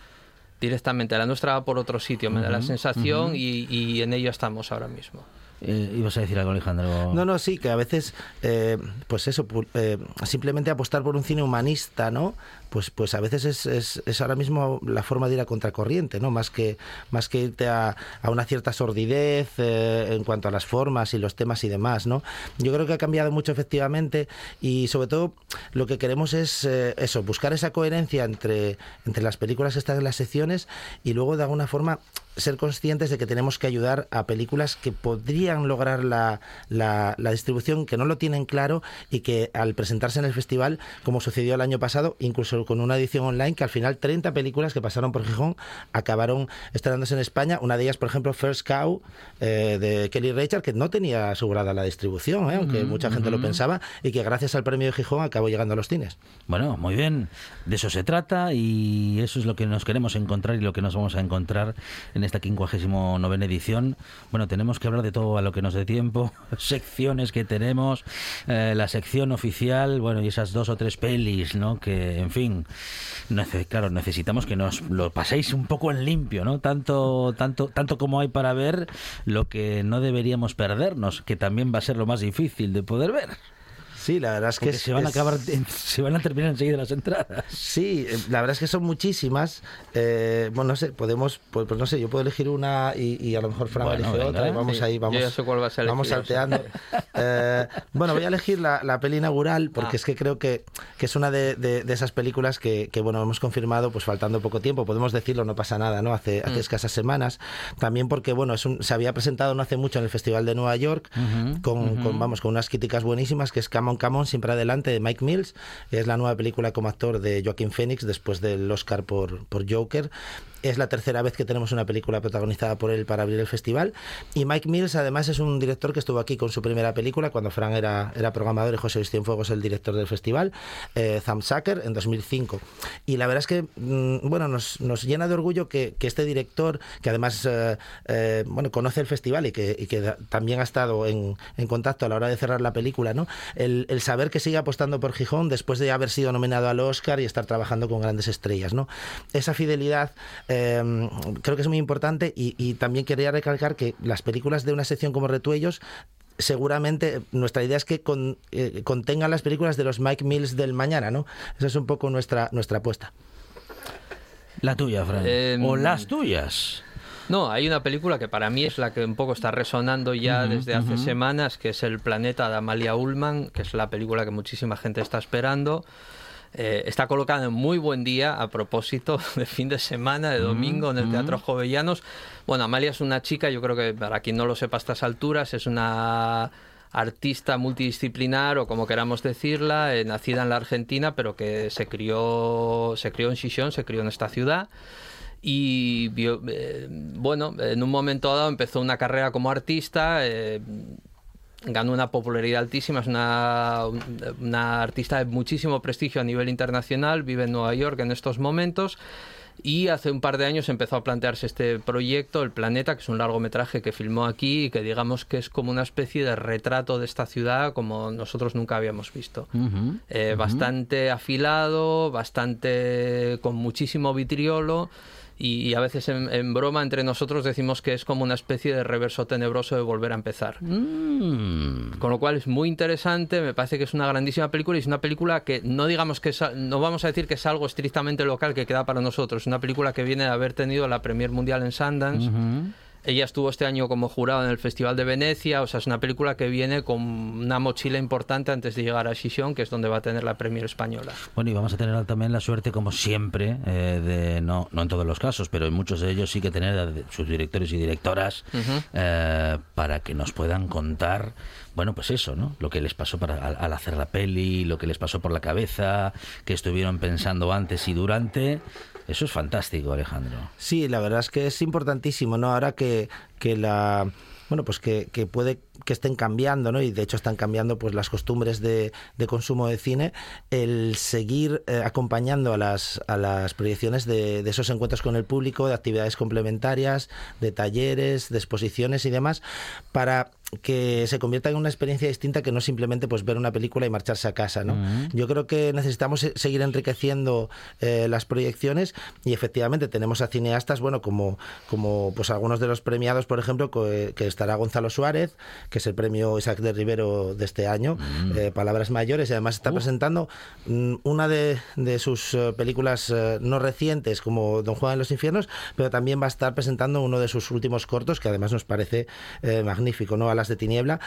Directamente, la nuestra va por otro sitio, me da la sensación y, y en ello estamos ahora mismo. Eh, ibas a decir algo, Alejandro. No, no, sí, que a veces, eh, pues eso, eh, simplemente apostar por un cine humanista, ¿no? Pues, pues a veces es, es, es ahora mismo la forma de ir a contracorriente, ¿no? Más que, más que irte a, a una cierta sordidez en cuanto a las formas y los temas y demás, ¿no? Yo creo que ha cambiado mucho efectivamente y sobre todo lo que queremos es eso, buscar esa coherencia entre, entre las películas que están en las secciones y luego de alguna forma ser conscientes de que tenemos que ayudar a películas que podrían lograr la, la, la distribución, que no lo tienen claro y que al presentarse en el festival, como sucedió el año pasado, incluso con una edición online, que al final 30 películas que pasaron por Gijón acabaron estrenándose en España. Una de ellas, por ejemplo, First Cow, eh, de Kelly Richard, que no tenía asegurada la distribución, ¿eh? aunque Ujú, mucha gente lo ujú. pensaba, y que gracias al premio de Gijón acabó llegando a los cines. Bueno, muy bien. De eso se trata y eso es lo que nos queremos encontrar y lo que nos vamos a encontrar en esta 59 edición. Bueno, tenemos que hablar de todo a lo que nos dé tiempo, secciones que tenemos, eh, la sección oficial, bueno, y esas dos o tres pelis, ¿no? Que, en fin, claro, necesitamos que nos lo paséis un poco en limpio, ¿no? Tanto, tanto, tanto como hay para ver, lo que no deberíamos perdernos, que también va a ser lo más difícil de poder ver. Sí, la verdad es que es- se van a es- acabar, se van a terminar enseguida las entradas. Sí, eh, la verdad es que son muchísimas. Eh, bueno, no sé, podemos, pues, pues no sé, yo puedo elegir una y, y a lo mejor Fran Bueno, elige venga. otra y vamos Sí, ahí, yo vamos, ya sé cuál vas a elegir, vamos salteando. Eh, bueno, voy a elegir la, la peli inaugural porque Ah. es que creo que, que es una de, de- de esas películas que, que, bueno, hemos confirmado pues faltando poco tiempo, podemos decirlo, no pasa nada, ¿no? Hace, hace Mm. escasas semanas. También porque, bueno, es un- se había presentado no hace mucho en el Festival de Nueva York con, ujú. con, vamos, con unas críticas buenísimas, que es Come on, Come on, siempre adelante, de Mike Mills. Es la nueva película como actor de Joaquin Phoenix después del Oscar por, por Joker. Es la tercera vez que tenemos una película protagonizada por él para abrir el festival. Y Mike Mills, además, es un director que estuvo aquí con su primera película, cuando Fran era, era programador y José Luis Cienfuegos el director del festival, eh, en 2005. Y la verdad es que, mm, bueno, nos, nos llena de orgullo que, que este director, que además, eh, eh, bueno, conoce el festival y que, que también ha estado en, en contacto a la hora de cerrar la película, ¿no? El, el saber que sigue apostando por Gijón después de haber sido nominado al Oscar y estar trabajando con grandes estrellas, ¿no? Esa fidelidad creo que es muy importante y, y también quería recalcar que las películas de una sección como Retuellos seguramente nuestra idea es que con- eh, contengan las películas de los Mike Mills del mañana, ¿no? Esa es un poco nuestra, nuestra apuesta. La tuya, Fran. Em, o las tuyas. No, hay una película que para mí es la que un poco está resonando ya Ujú, desde hace ujú. semanas, que es El planeta de Amalia Ullman, que es la película que muchísima gente está esperando. Eh, está colocada en muy buen día, a propósito de fin de semana, de domingo, en el Teatro Jovellanos. Bueno, Amalia es una chica, yo creo que para quien no lo sepa a estas alturas, es una artista multidisciplinar o como queramos decirla, eh, nacida en la Argentina, pero que se crió, se crió en Chichón, se crió en esta ciudad y eh, bueno, en un momento dado empezó una carrera como artista, eh, ganó una popularidad altísima, es una, una artista de muchísimo prestigio a nivel internacional, vive en Nueva York en estos momentos y hace un par de años empezó a plantearse este proyecto, El Planeta, que es un largometraje que filmó aquí y que digamos que es como una especie de retrato de esta ciudad como nosotros nunca habíamos visto. Eh. Bastante afilado, bastante con muchísimo vitriolo y, a veces en, en broma entre nosotros decimos que es como una especie de reverso tenebroso de volver a empezar. Mm. Con lo cual es muy interesante, me parece que es una grandísima película y es una película que no digamos que es, no vamos a decir que es algo estrictamente local que queda para nosotros, es una película que viene de haber tenido la Premier Mundial en Sundance. Ella estuvo este año como jurado en el Festival de Venecia, o sea, es una película que viene con una mochila importante antes de llegar a Chichón, que es donde va a tener la Premier española. Bueno, y vamos a tener también la suerte, como siempre, eh, de no, no en todos los casos, pero en muchos de ellos sí que tener a sus directores y directoras eh, para que nos puedan contar, bueno, pues eso, ¿no? Lo que les pasó para, al, al hacer la peli, lo que les pasó por la cabeza, que estuvieron pensando antes y durante. Eso es fantástico, Alejandro. Sí, la verdad es que es importantísimo, ¿no? Ahora que, que la bueno, pues que, que puede que estén cambiando, ¿no? Y de hecho están cambiando pues las costumbres de, de consumo de cine, el seguir eh, acompañando a las, a las proyecciones de, de esos encuentros con el público, de actividades complementarias, de talleres, de exposiciones y demás, para que se convierta en una experiencia distinta que no simplemente pues ver una película y marcharse a casa, ¿no? Yo creo que necesitamos se- seguir enriqueciendo eh, las proyecciones y efectivamente tenemos a cineastas, bueno, como, como pues algunos de los premiados, por ejemplo, que estará Gonzalo Suárez, que es el premio Isaac de Rivero de este año, eh, Palabras Mayores, y además está presentando mm, una de, de sus eh, películas no recientes, como Don Juan en los Infiernos, pero también va a estar presentando uno de sus últimos cortos, que además nos parece eh, magnífico, ¿no? De Tiniebla.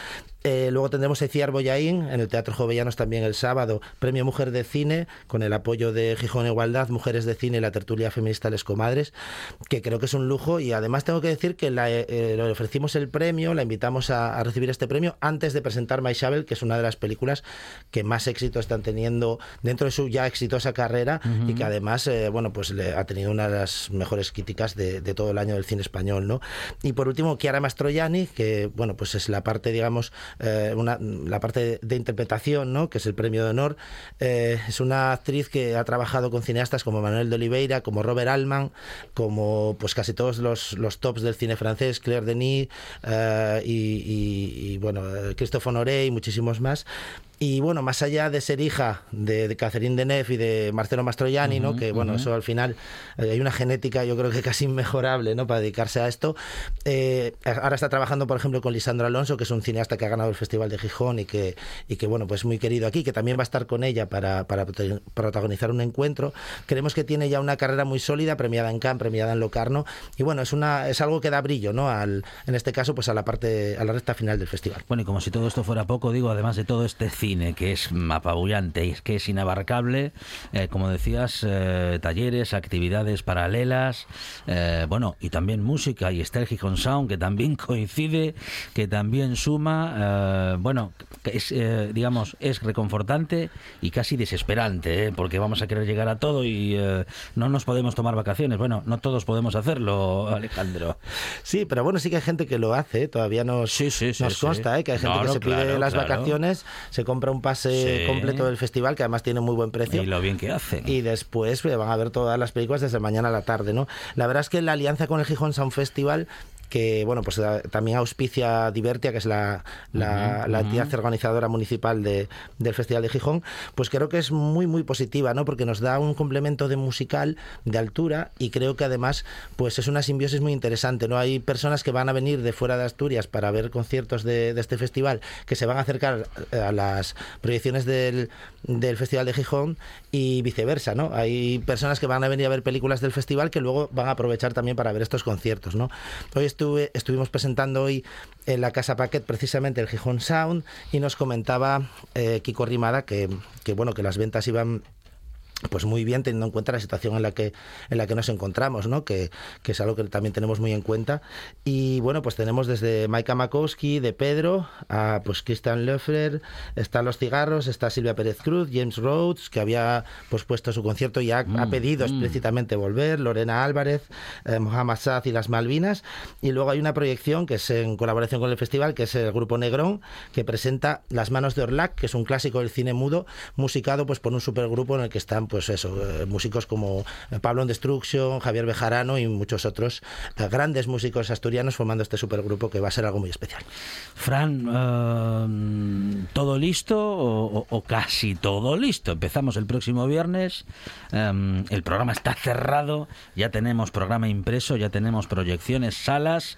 Eh, luego tendremos a Iciar Boyaín en el Teatro Jovellanos también el sábado, Premio Mujer de Cine, con el apoyo de Gijón Igualdad, Mujeres de Cine y la tertulia feminista Les Comadres, que creo que es un lujo y además tengo que decir que la, eh, le ofrecimos el premio, la invitamos a, a recibir este premio antes de presentar My Shovel, que es una de las películas que más éxito están teniendo dentro de su ya exitosa carrera y que además, eh, bueno, pues le ha tenido una de las mejores críticas de, de todo el año del cine español, ¿no? Y por último, Chiara Mastroianni, que, bueno, pues es la parte, digamos, eh, una, la parte de, interpretación, ¿no? Que es el premio de honor. Eh, es una actriz que ha trabajado con cineastas como Manuel de Oliveira, como Robert Altman, como pues casi todos los, los tops del cine francés, Claire Denis eh, y, y- bueno, Christophe Honoré y muchísimos más. Y bueno, más allá de ser hija de, de Catherine Deneuve y de Marcelo Mastroianni, ¿no? Ujú, que bueno, ujú. eso al final eh, hay una genética yo creo que casi inmejorable ¿no? para dedicarse a esto. Eh, ahora está trabajando, por ejemplo, con Lisandro Alonso, que es un cineasta que ha ganado el Festival de Gijón y que, y que bueno, pues muy querido aquí, que también va a estar con ella para, para protagonizar un encuentro. Creemos que tiene ya una carrera muy sólida, premiada en Cannes, premiada en Locarno, y bueno, es una es algo que da brillo, ¿no? Al, en este caso, pues a la parte, a la recta final del festival. Bueno, y como si todo esto fuera poco, digo, además de todo este cine que es apabullante y es que es inabarcable, eh, como decías, eh, talleres, actividades paralelas, eh, bueno, y también música, y el Gijón Sound, que también coincide, que también suma, bueno, es, digamos, es reconfortante y casi desesperante, porque vamos a querer llegar a todo y no nos podemos tomar vacaciones. Bueno, no todos podemos hacerlo, Alejandro. Sí, pero bueno, sí que hay gente que lo hace, todavía nos, sí, nos sí. consta que hay gente que se pide las claro. vacaciones, se compra un pase Sí. completo del festival, que además tiene muy buen precio. Y lo bien que hace. Y después eh, van a ver todas las películas desde mañana a la tarde, ¿no? La verdad es que la alianza con el Gijón Sound Festival que bueno pues también auspicia Divertia que es la, la, entidad organizadora municipal de, del Festival de Gijón pues creo que es muy muy positiva no porque nos da un complemento de musical de altura y creo que además pues es una simbiosis muy interesante no hay personas que van a venir de fuera de Asturias para ver conciertos de, de este festival que se van a acercar eh, a las proyecciones del, del Festival de Gijón y viceversa, ¿no? Hay personas que van a venir a ver películas del festival que luego van a aprovechar también para ver estos conciertos, ¿no? Hoy estuvimos presentando hoy en la Casa Paquet precisamente el Gijón Sound y nos comentaba eh, Kiko Rimada que, bueno, que las ventas iban pues muy bien teniendo en cuenta la situación en la que en la que nos encontramos no que, que es algo que también tenemos muy en cuenta. Y bueno pues tenemos desde Maika Makowski de Pedro a pues Christian Löffler están los cigarros está Silvia Pérez Cruz James Rhodes que había pues puesto su concierto y ha, ha pedido explícitamente volver Lorena Álvarez eh, Mohamed Saad y las Malvinas. Y luego hay una proyección que es en colaboración con el festival que es el grupo Negrón que presenta Las manos de Orlac que es un clásico del cine mudo musicado pues por un supergrupo en el que están pues eso, eh, músicos como eh, Pablo en Destruction, Javier Bejarano y muchos otros eh, grandes músicos asturianos formando este supergrupo que va a ser algo muy especial. Fran, eh, ¿todo listo o, casi todo listo? Empezamos el próximo viernes, eh, el programa está cerrado, ya tenemos programa impreso, ya tenemos proyecciones, salas,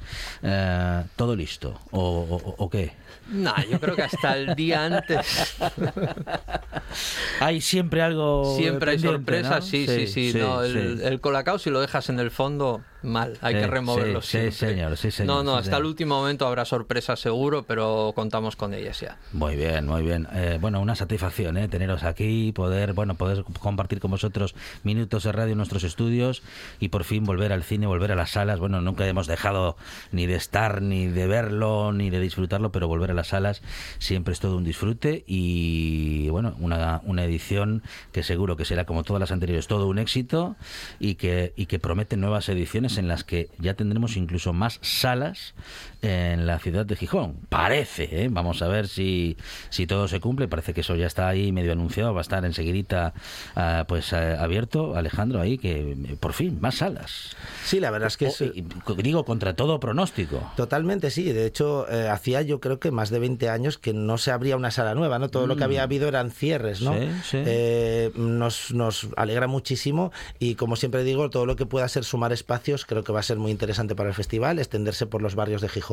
todo listo. ¿O, o- o qué? No, yo creo que hasta el día antes. Hay siempre algo. Siempre hay sorpresas, ¿no? sí, sí, sí. no, el, sí. el colacao, si lo dejas en el fondo, mal. Hay Sí, que removerlo sí, sí, siempre. señor, sí, señor, No, no, hasta señor. el último momento habrá sorpresas seguro, pero contamos con ellas ya. Muy bien, muy bien. Eh, bueno, una satisfacción ¿eh? teneros aquí, poder, bueno, poder compartir con vosotros minutos de radio en nuestros estudios y por fin volver al cine, volver a las salas. Bueno, nunca hemos dejado ni de estar, ni de verlo, ni de disfrutarlo, pero volver a las salas siempre es todo un disfrute y bueno, una, una edición que seguro que será como todas las anteriores todo un éxito y que, y que promete nuevas ediciones en las que ya tendremos incluso más salas en la ciudad de Gijón. Parece, ¿eh? vamos a ver si, si todo se cumple. Parece que eso ya está ahí medio anunciado, va a estar enseguidita ah, pues ah, abierto. Alejandro, ahí que eh, por fin, más salas. Sí, la verdad es que O- es... y- digo, contra todo pronóstico. Totalmente, sí. De hecho, eh, hacía yo creo que más de 20 años que no se abría una sala nueva, ¿no? Todo lo que Mm. había habido eran cierres, ¿no? Sí, sí. Eh, nos, nos alegra muchísimo y como siempre digo, todo lo que pueda ser sumar espacios creo que va a ser muy interesante para el festival, extenderse por los barrios de Gijón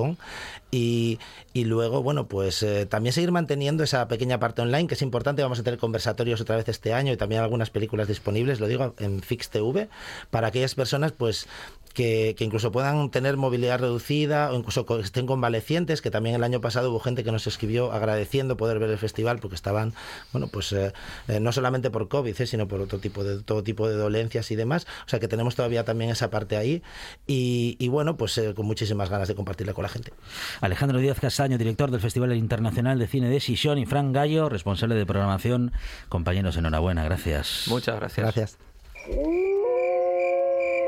y, y luego, bueno, pues eh, también seguir manteniendo esa pequeña parte online que es importante. Vamos a tener conversatorios otra vez este año y también algunas películas disponibles, lo digo, en Fix TV, para aquellas personas, pues que, que incluso puedan tener movilidad reducida o incluso estén convalecientes, que también el año pasado hubo gente que nos escribió agradeciendo poder ver el festival porque estaban, bueno, pues eh, eh, no solamente por COVID, eh, sino por otro tipo de todo tipo de dolencias y demás. O sea que tenemos todavía también esa parte ahí y, y bueno, pues eh, con muchísimas ganas de compartirla con la gente. Alejandro Díaz Castaño, director del Festival Internacional de Cine de Sisión, y Fran Gallo, responsable de programación. Compañeros, enhorabuena, gracias. Muchas gracias. Gracias.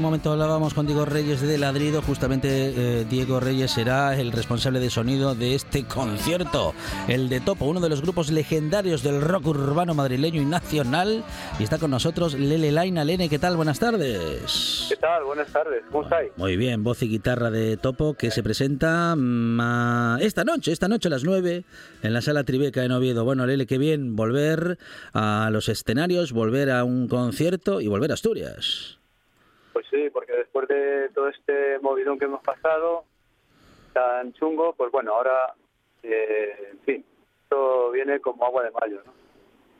un momento hablábamos con Diego Reyes de Ladrido, justamente eh, Diego Reyes será el responsable de sonido de este concierto, el de Topo, uno de los grupos legendarios del rock urbano madrileño y nacional. Y está con nosotros Lele Laina. Lene, ¿qué tal? Buenas tardes. ¿Qué tal? Buenas tardes. ¿Cómo estáis? Muy bien, voz y guitarra de Topo que se presenta mm, a- esta noche, esta noche a las 9 en la sala Tribeca en Oviedo. Bueno, Lele, qué bien volver a los escenarios, volver a un concierto y volver a Asturias. Pues sí, porque después de todo este movidón que hemos pasado, tan chungo, pues bueno, ahora, eh, en fin, esto viene como agua de mayo, ¿no?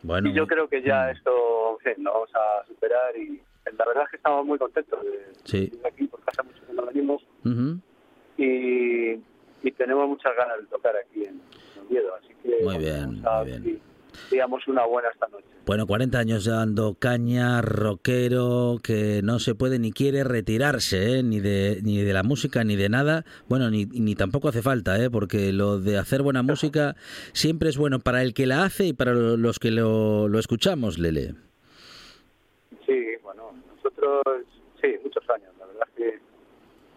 Bueno, y yo creo que ya esto, en fin, lo vamos a superar y la verdad es que estamos muy contentos de Sí. aquí, porque hace mucho que no venimos y, y tenemos muchas ganas de tocar aquí en Oviedo, así que Muy bien, muy bien. Digamos una buena esta noche. Bueno, 40 años dando caña, rockero, que no se puede ni quiere retirarse, ¿eh? ni, de, ni de la música, ni de nada. Bueno, ni, ni tampoco hace falta, ¿eh? porque lo de hacer buena música siempre es bueno para el que la hace y para lo- los que lo, lo escuchamos, Lele. Sí, bueno, nosotros, sí, muchos años, la verdad es que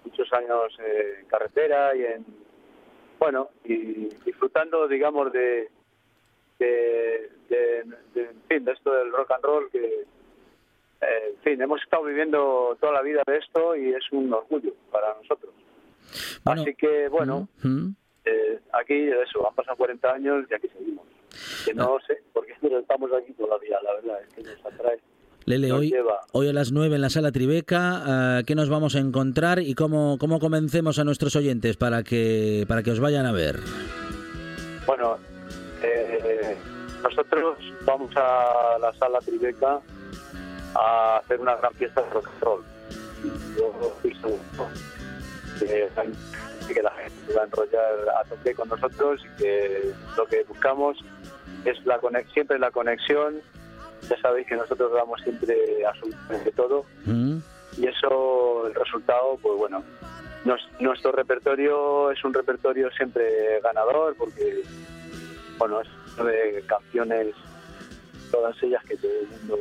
muchos años eh, en carretera y en, bueno, y disfrutando, digamos, de, de, de, de, en fin, de esto del rock and roll que, eh, en fin, hemos estado viviendo toda la vida de esto y es un orgullo para nosotros. Así que, bueno, eh, aquí eso, han pasado 40 años y aquí seguimos. Que no sé por qué pero estamos aquí todavía, la verdad, es que nos atrae. Lele, Nos hoy, lleva. hoy a las 9 en la sala Tribeca, eh, ¿qué nos vamos a encontrar y cómo, cómo convencemos a nuestros oyentes para que, para que os vayan a ver? Bueno, nosotros vamos a la sala Tribeca a hacer una gran fiesta de rock and roll. Yo estoy seguro que, que la gente va a enrollar a tope con nosotros y que lo que buscamos es la siempre la conexión. Ya sabéis que nosotros damos siempre absolutamente todo ¿Mm? y eso, el resultado, pues bueno, nos- nuestro repertorio es un repertorio siempre ganador porque, bueno, es de canciones, todas ellas que todo el mundo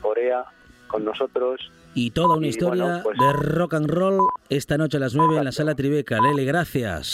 corea con nosotros. Y toda una Y, historia bueno, pues- de rock and roll esta noche a las 9 en la sala Tribeca. Lele, gracias.